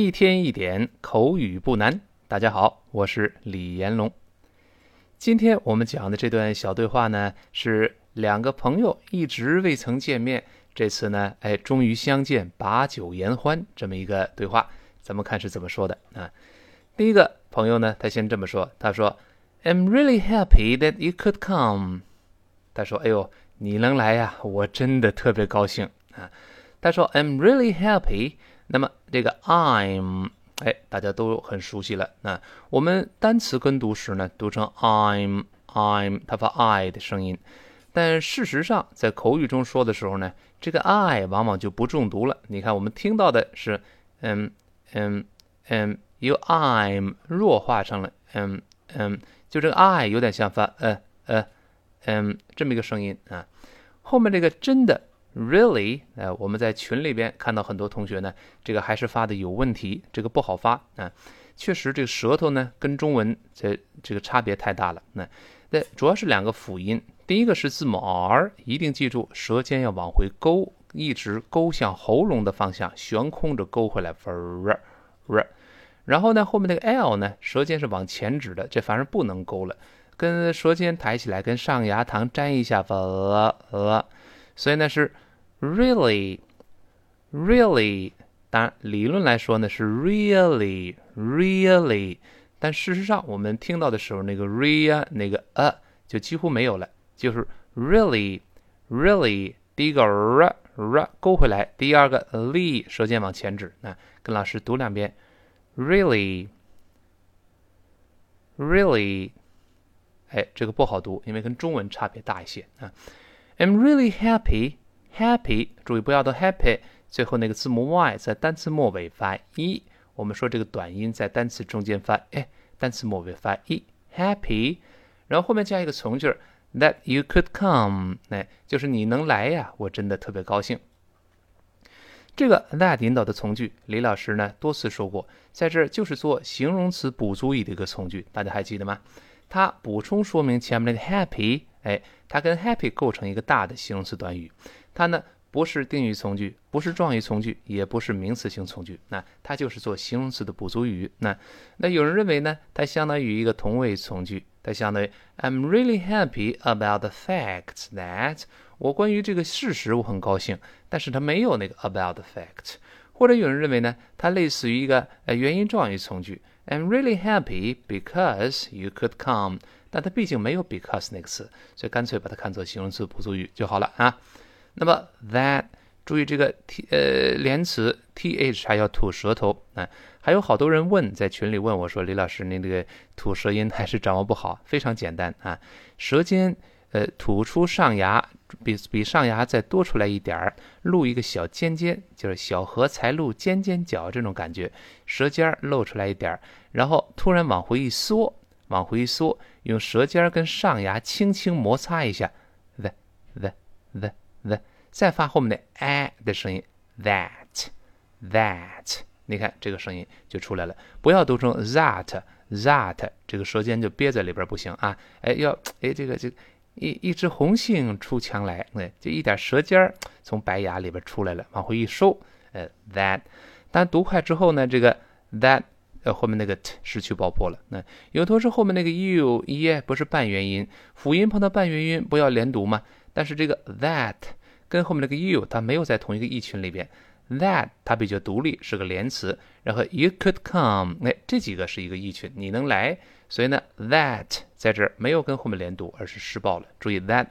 一天一点口语不难。大家好，我是李延龙。今天我们讲的这段小对话呢，是两个朋友一直未曾见面，这次呢，哎，终于相见，把酒言欢，这么一个对话。咱们看是怎么说的啊？第一个朋友呢，他先这么说，他说：“I'm really happy that you could come。”他说：“哎呦，你能来呀，我真的特别高兴啊。”他说：“I'm really happy。”那么这个 I'm，哎，大家都很熟悉了。那我们单词跟读时呢，读成 I'm，I'm，它发 I 的声音。但事实上，在口语中说的时候呢，这个 I 往往就不重读了。你看，我们听到的是，嗯嗯嗯，由 I'm 弱化成了嗯嗯，就这个 I 有点像发呃呃嗯这么一个声音啊。后面这个真的。Really，呃，我们在群里边看到很多同学呢，这个还是发的有问题，这个不好发啊。确实，这个舌头呢跟中文这这个差别太大了。那那主要是两个辅音，第一个是字母 R，一定记住舌尖要往回勾，一直勾向喉咙的方向，悬空着勾回来，r r r。然后呢，后面那个 L 呢，舌尖是往前指的，这反而不能勾了，跟舌尖抬起来，跟上牙膛粘一下。所以呢是 really，really，当然理论来说呢是 really，really，但事实上我们听到的时候，那个 real 那个 a 就几乎没有了，就是 really，really，第一个 r r 勾回来，第二个 li 舌尖往前指，那跟老师读两遍，really，really，哎，这个不好读，因为跟中文差别大一些啊。I'm really happy, happy。注意不要读 happy，最后那个字母 y 在单词末尾发 e。我们说这个短音在单词中间发哎，单词末尾发 e，happy。然后后面加一个从句，that you could come，哎，就是你能来呀，我真的特别高兴。这个 that 引导的从句，李老师呢多次说过，在这儿就是做形容词补足语的一个从句，大家还记得吗？它补充说明前面那个 happy。哎，它跟 happy 构成一个大的形容词短语，它呢不是定语从句，不是状语从句，也不是名词性从句，那它就是做形容词的补足语。那那有人认为呢，它相当于一个同位从句，它相当于 I'm really happy about the fact that 我关于这个事实我很高兴，但是它没有那个 about the fact。或者有人认为呢，它类似于一个呃原因状语从句，I'm really happy because you could come。但它毕竟没有 because 那个词，所以干脆把它看作形容词补足语就好了啊。那么 that 注意这个 t 呃连词 th 还要吐舌头啊。还有好多人问，在群里问我说：“李老师，您这个吐舌音还是掌握不好？”非常简单啊，舌尖呃吐出上牙，比比上牙再多出来一点儿，露一个小尖尖，就是小荷才露尖尖角这种感觉，舌尖露出来一点儿，然后突然往回一缩。往回缩，用舌尖跟上牙轻轻摩擦一下，the the the the，再发后面的 a 的声音，that that，你看这个声音就出来了。不要读成 that that，这个舌尖就憋在里边不行啊！哎，要哎这个这一一只红杏出墙来，哎，就一点舌尖从白牙里边出来了，往回一收，呃 that。但读快之后呢，这个 that。后面那个 t 失去爆破了。那有同学后面那个 u 耶不是半元音，辅音碰到半元音不要连读吗？但是这个 that 跟后面那个 you 它没有在同一个意群里边，that 它比较独立，是个连词。然后 you could come，哎，这几个是一个意群，你能来。所以呢，that 在这儿没有跟后面连读，而是失爆了。注意 that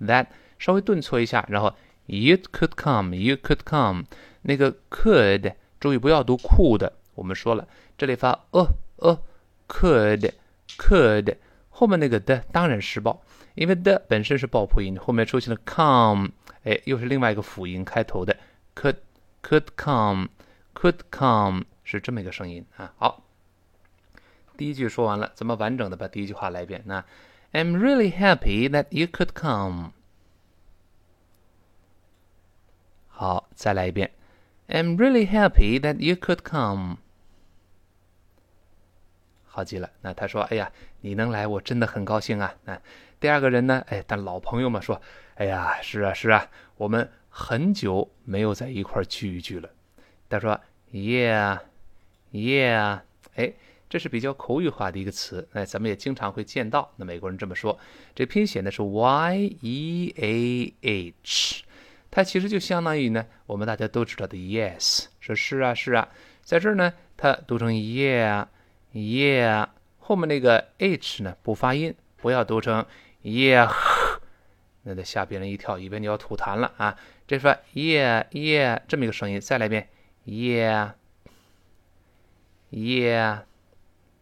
that 稍微顿挫一下，然后 you could come，you could come，那个 could 注意不要读 could，我们说了。这里发呃呃，could could 后面那个的当然失爆，因为的本身是爆破音，后面出现了 come，哎，又是另外一个辅音开头的，could could come could come 是这么一个声音啊。好，第一句说完了，咱们完整的把第一句话来一遍。那 I'm really happy that you could come。好，再来一遍。I'm really happy that you could come。 好极了，那他说：“哎呀，你能来，我真的很高兴啊。”那第二个人呢？哎，但老朋友嘛，说：“哎呀，是啊，是啊，我们很久没有在一块聚一聚了。”他说：“Yeah, Yeah，哎，这是比较口语化的一个词，哎，咱们也经常会见到。那美国人这么说，这拼写呢是 Y-E-A-H，它其实就相当于呢，我们大家都知道的 Yes，说是啊是啊，在这儿呢，它读成 yeah yeah，后面那个 H 呢不发音，不要读成 Yeah，那得吓别人一跳，以为你要吐痰了啊。这说 Yeah，Yeah 这么一个声音，再来一遍 Yeah。Yeah，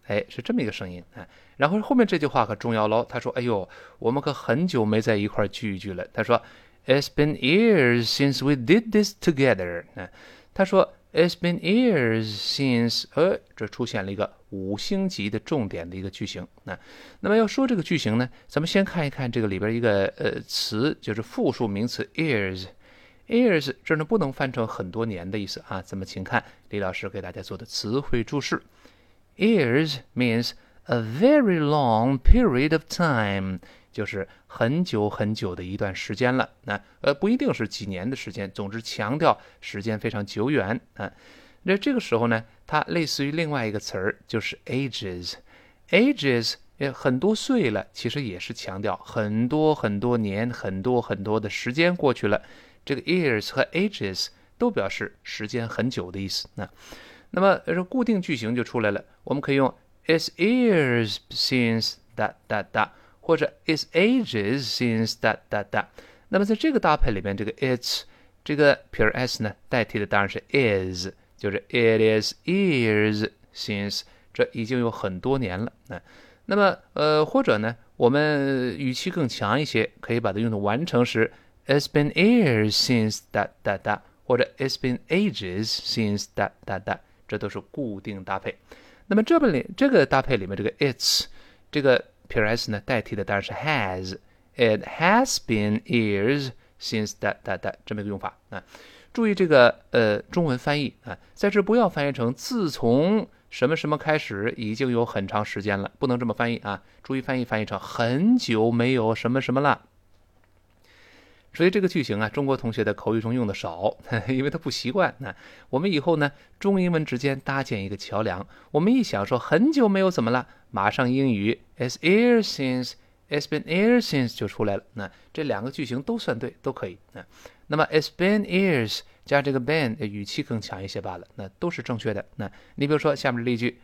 哎，是这么一个声音啊。然后后面这句话可重要喽。他说：“哎呦，我们可很久没在一块聚一聚了。”他说：“It's been years since we did this together。”啊，他说：“It's been years since…… 呃，这出现了一个五星级的重点的一个句型。那那么要说这个句型呢，咱们先看一看这个里边一个呃词，就是复数名词 years。Years 这呢不能翻成很多年的意思啊，咱们请看李老师给大家做的词汇注释。Years means a very long period of time，就是很久很久的一段时间了。那呃不一定是几年的时间，总之强调时间非常久远啊。那这个时候呢，它类似于另外一个词儿，就是 ages。ages 也很多岁了，其实也是强调很多很多年、很多很多的时间过去了。这个 years 和 ages 都表示时间很久的意思。那，那么这固定句型就出来了。我们可以用 It's years since that that that，或者 It's ages since that that that。那么在这个搭配里面，这个 it's 这个撇 s 呢，代替的当然是 is，就是 It is years since，这已经有很多年了。那，那么呃，或者呢，我们语气更强一些，可以把它用的完成时。It's been years since that that that，或者 It's been ages since that that that，这都是固定搭配。那么这本里这个搭配里面，这个 It's 这个撇 s 呢，代替的当然是 has。It has been years since that that that 这么一个用法啊。注意这个呃中文翻译啊，在这不要翻译成自从什么什么开始，已经有很长时间了，不能这么翻译啊。注意翻译翻译成很久没有什么什么了。所以这个句型啊，中国同学的口语中用的少，因为他不习惯。那我们以后呢，中英文之间搭建一个桥梁。我们一想说很久没有怎么了，马上英语，is years since, It's been years since 就出来了。那这两个句型都算对，都可以。那那么 It's been years 加这个 been 语气更强一些罢了，那都是正确的。那你比如说下面的例句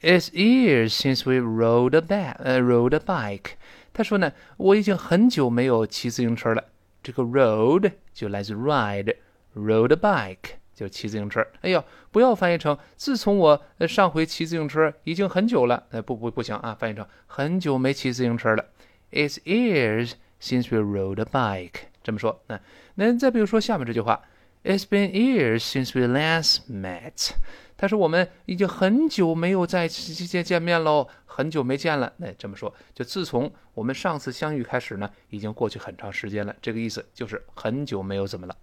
，It's years since we rode a bike，呃，rode a bike。他说呢，我已经很久没有骑自行车了。这个 rode 就来自 ride，rode a bike 就骑自行车。哎呦，不要翻译成自从我上回骑自行车已经很久了。哎，不不不行啊，翻译成很久没骑自行车了。It's years since we rode a bike。这么说，那那再比如说下面这句话，It's been years since we last met。他说我们已经很久没有再见见面喽，很久没见了。那这么说，就自从我们上次相遇开始呢，已经过去很长时间了。这个意思就是很久没有怎么了。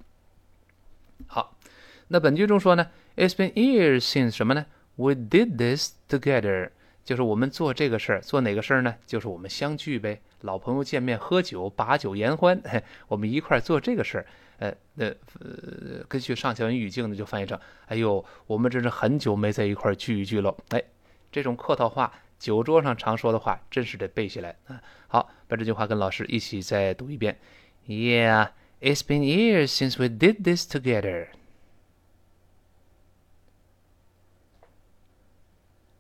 好，那本句中说呢，It's been years since 什么呢？We did this together，就是我们做这个事儿，做哪个事儿呢？就是我们相聚呗，老朋友见面喝酒，把酒言欢，我们一块儿做这个事儿。呃，那呃，根据上下文语境呢，就翻译成：哎呦，我们真是很久没在一块聚一聚了。哎，这种客套话，酒桌上常说的话，真是得背下来啊。好，把这句话跟老师一起再读一遍。Yeah, it's been years since we did this together.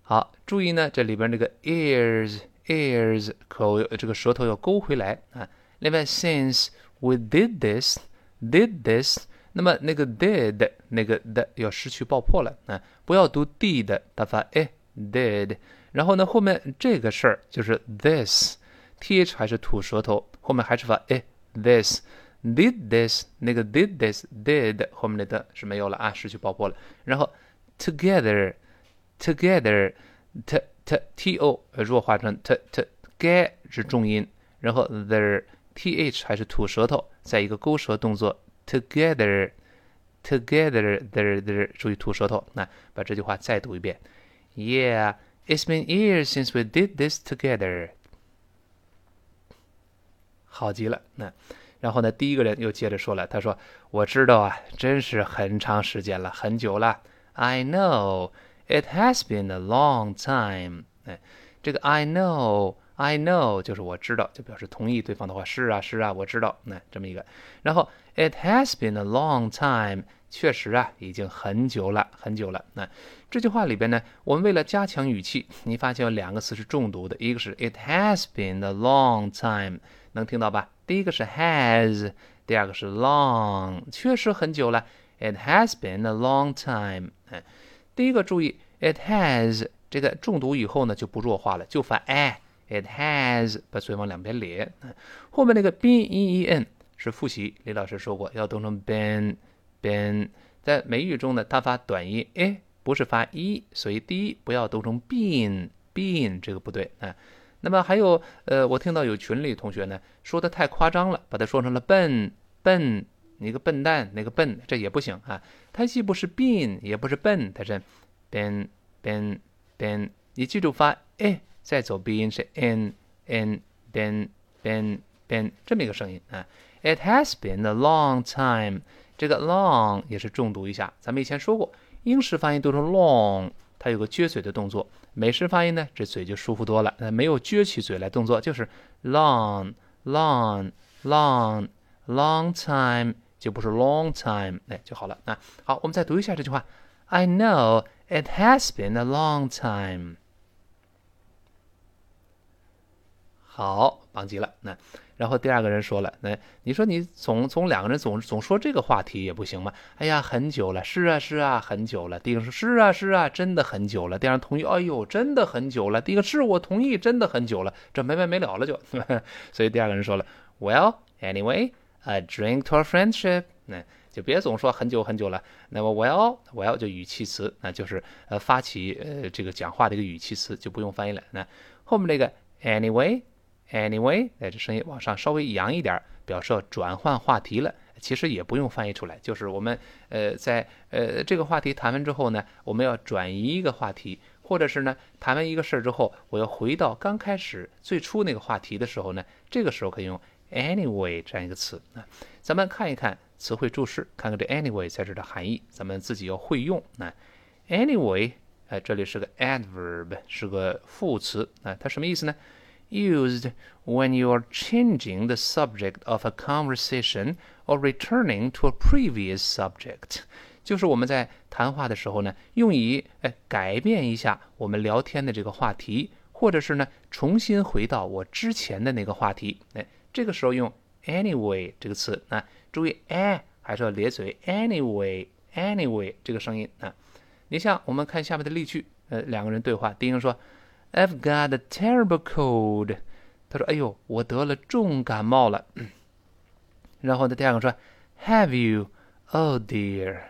好，注意呢，这里边这个 ears ears 口这个舌头要勾回来啊。另外，since we did this。Did this？那么那个 did 那个的要失去爆破了啊！不要读 did，它发哎 did。然后呢，后面这个事儿就是 this，th 还是吐舌头，后面还是发哎 this。Did this？那个 did this did 后面的是没有了啊，失去爆破了。然后 together，together，t t t o 弱化成 t t g 是重音，然后 there。 th 还是吐舌头，在一个勾舌动作，together，together there there，注意吐舌头。那把这句话再读一遍，Yeah, it's been years since we did this together。好极了，那然后呢，第一个人又接着说了，他说：“我知道啊，真是很长时间了，很久了。I know It has been a long time。哎，这个 I know。 I know 就是我知道，就表示同意对方的话。是啊，是啊，我知道。那这么一个，然后 It has been a long time，确实啊，已经很久了，很久了。那这句话里边呢，我们为了加强语气，你发现有两个词是重读的，一个是 It has been a long time，能听到吧？第一个是 has，第二个是 long，确实很久了。It has been a long time。嗯，第一个注意，It has 这个重读以后呢，就不弱化了，就发 a。It has 把嘴往两边咧，后面那个 been 是复习，李老师说过要读成 been been，在美语中呢，它发短音 a，不是发 e，所以第一不要读成 been been 这个不对啊。那么还有呃，我听到有群里同学呢说的太夸张了，把它说成了笨笨，你个笨蛋，那个笨，这也不行啊。它既不是 been 也不是笨，它是 been been been，你记住发 a。再走鼻音是 n n been been been 这么一个声音啊。It has been a long time，这个 long 也是重读一下。咱们以前说过，英式发音读成 long，它有个撅嘴的动作；美式发音呢，这嘴就舒服多了，那，没有撅起嘴来动作，就是 long long long long time，就不是 long time，哎就好了啊。好，我们再读一下这句话：I know it has been a long time。好，棒极了。那然后第二个人说了，那你说你总总两个人总总说这个话题也不行吗？哎呀，很久了，是啊是啊，很久了。第一个说，是啊是啊，真的很久了。第二人同意，哎呦，真的很久了。第一个是我同意，真的很久了。这没完没了了就。所以第二个人说了，Well anyway, a drink to our friendship。那就别总说很久很久了。那么 Well Well 就语气词，那就是呃发起呃这个讲话的一个语气词，就不用翻译了。那后面那个 Anyway。Anyway，哎，这声音往上稍微扬一点，表示转换话题了。其实也不用翻译出来，就是我们呃在呃这个话题谈完之后呢，我们要转移一个话题，或者是呢谈完一个事儿之后，我要回到刚开始最初那个话题的时候呢，这个时候可以用 Anyway 这样一个词啊。咱们看一看词汇注释，看看这 Anyway 在这的含义，咱们自己要会用啊。Anyway，哎，这里是个 adverb，是个副词啊，它什么意思呢？used when you are changing the subject of a conversation or returning to a previous subject，就是我们在谈话的时候呢，用以哎改变一下我们聊天的这个话题，或者是呢重新回到我之前的那个话题。哎，这个时候用 anyway 这个词啊，注意哎还是要咧嘴，anyway anyway 这个声音啊。你像我们看下面的例句，呃，两个人对话，第一个说。I've got a terrible cold。他说：“哎呦，我得了重感冒了。”然后呢，第二个说：“Have you? Oh dear.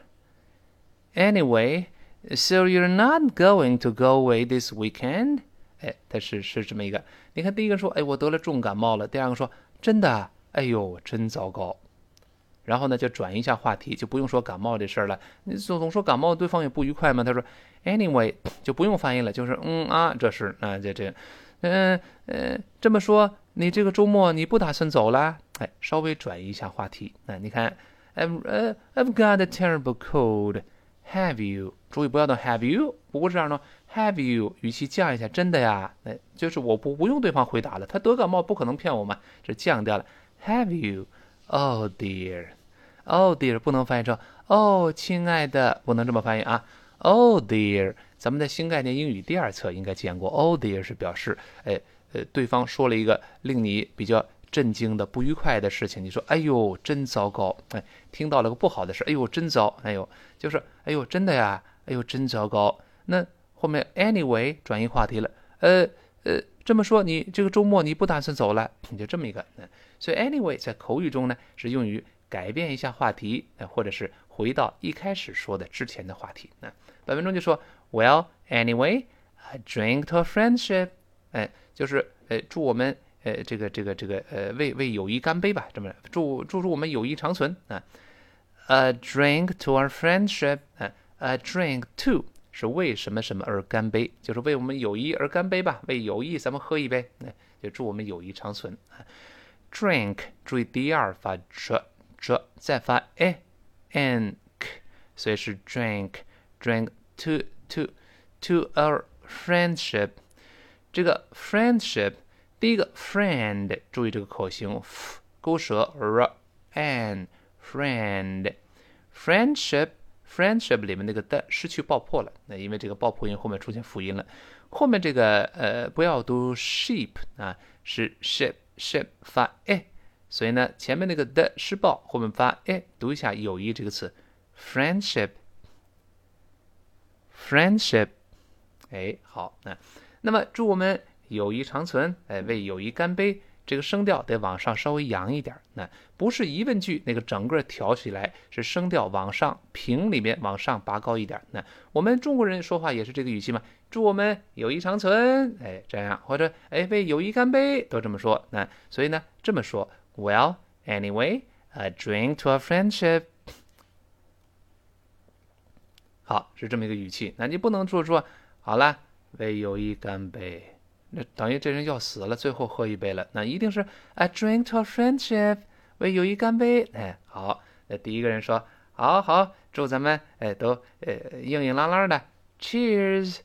Anyway, so you're not going to go away this weekend？” 哎，他是是这么一个。你看，第一个说：“哎，我得了重感冒了。”第二个说：“真的？哎呦，真糟糕。” 然后呢，就转移一下话题，就不用说感冒这事儿了。你总总说感冒，对方也不愉快嘛。他说，Anyway，就不用翻译了，就是嗯啊，这是啊，这这，嗯嗯，这么说，你这个周末你不打算走了？哎，稍微转移一下话题。那你看，I've I've got a terrible cold. Have you？注意不要动 Have you？不过这样呢，Have you？语气降一下，真的呀？哎，就是我不不用对方回答了，他得感冒不可能骗我嘛，这降掉了。Have you？Oh dear, oh dear，不能翻译成哦，亲爱的，不能这么翻译啊。Oh dear，咱们在新概念英语第二册应该见过。Oh dear 是表示，哎，呃，对方说了一个令你比较震惊的、不愉快的事情，你说，哎呦，真糟糕，哎，听到了个不好的事，哎呦，真糟，哎呦，就是，哎呦，真的呀，哎呦，真糟糕。那后面 anyway 转移话题了，呃呃，这么说，你这个周末你不打算走了？你就这么一个，所以 anyway 在口语中呢，是用于改变一下话题，呃，或者是回到一开始说的之前的话题。那本文中就说，Well anyway，I drink to friendship，哎，就是呃祝我们呃这个这个这个呃为为友谊干杯吧，这么祝祝祝我们友谊长存啊。A drink to our friendship，啊，A drink to 是为什么什么而干杯，就是为我们友谊而干杯吧，为友谊咱们喝一杯，那就祝我们友谊长存啊。drink，注意第二发 j j，再发 a n k，所以是 drink drink to to to a friendship。这个 friendship，第一个 friend，注意这个口型，f 勾舌 r n friend friendship friendship 里面那个的失去爆破了，那因为这个爆破音后面出现辅音了，后面这个呃不要读 sheep 啊，是 ship Ship 发 a，所以呢前面那个的失爆，后面发 a，读一下友谊这个词 friendship friendship，哎好，那。那么祝我们友谊长存，哎，为友谊干杯。这个声调得往上稍微扬一点，那不是疑问句，那个整个挑起来是声调往上平里面往上拔高一点。那我们中国人说话也是这个语气嘛？祝我们友谊长存，哎，这样或者哎为友谊干杯都这么说。那所以呢这么说，Well anyway, a drink to a friendship。好，是这么一个语气。那你不能说说好了。为友谊干杯，那等于这人要死了，最后喝一杯了。那一定是 a drink to friendship，为友谊干杯。哎，好，那第一个人说，好好，祝咱们哎都呃硬硬朗朗的，Cheers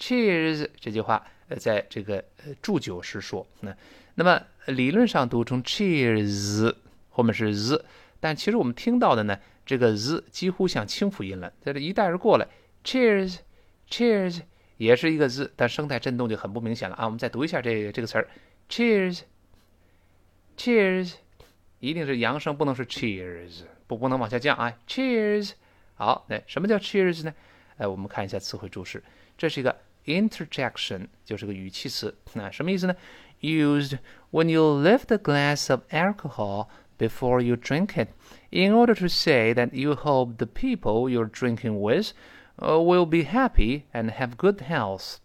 Cheers。这句话呃在这个呃祝酒时说。那那么理论上读成 cheers，后面是 z，但其实我们听到的呢，这个 z 几乎像清辅音了，在这一带而过了，cheers，cheers。也是一个 z，，但声带震动就很不明显了啊！我们再读一下这这个词儿，cheers，cheers，一定是扬声，不能是 cheers，不不能往下降啊！cheers，好，那什么叫 cheers 呢？哎，我们看一下词汇注释，这是一个 interjection，就是个语气词。那什么意思呢？Used when you lift a glass of alcohol before you drink it, in order to say that you hope the people you're drinking with 呃，will be happy and have good health，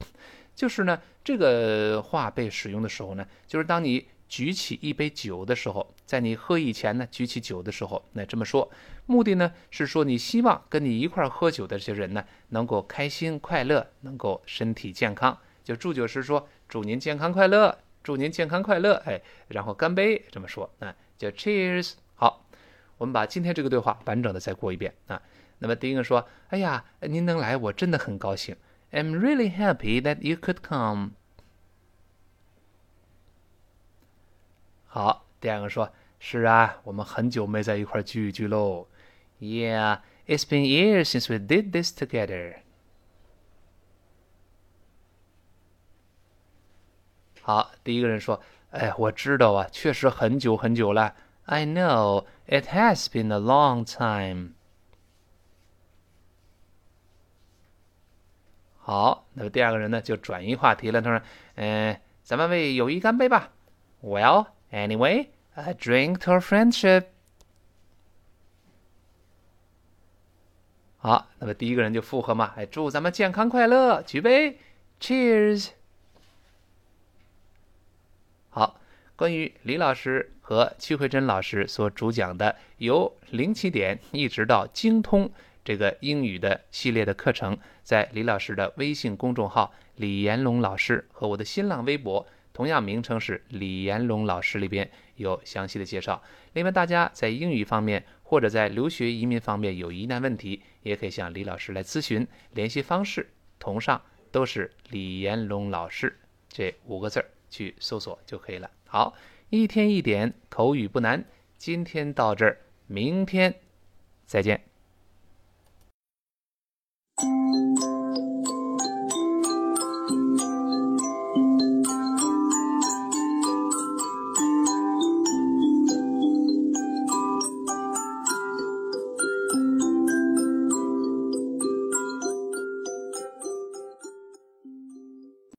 就是呢，这个话被使用的时候呢，就是当你 举起一杯酒的时候，在你喝以前呢，举起酒的时候，那这么说，目的呢是说你希望跟你一块喝酒的这些人呢，能够开心快乐，能够身体健康。就祝酒时说，祝您健康快乐，祝您健康快乐，哎，然后干杯，这么说，啊，叫 Cheers。好，我们把今天这个对话完整的再过一遍啊。那么第一个说：“哎呀，您能来，我真的很高兴。I'm really happy that you could come。”好，第二个说：“是啊，我们很久没在一块聚一聚喽。”Yeah, it's been years since we did this together。好，第一个人说：“哎，我知道啊，确实很久很久了。I know it has been a long time。”好，那么第二个人呢就转移话题了。他说：“嗯，咱们为友谊干杯吧。”Well, anyway, a drink to friendship。好，那么第一个人就附和嘛，哎，祝咱们健康快乐，举杯，Cheers。好，关于李老师和曲慧珍老师所主讲的由零起点一直到精通。这个英语的系列的课程，在李老师的微信公众号“李延龙老师”和我的新浪微博，同样名称是“李延龙老师”里边有详细的介绍。另外，大家在英语方面或者在留学移民方面有疑难问题，也可以向李老师来咨询。联系方式同上都是“李延龙老师”这五个字儿去搜索就可以了。好，一天一点口语不难，今天到这儿，明天再见。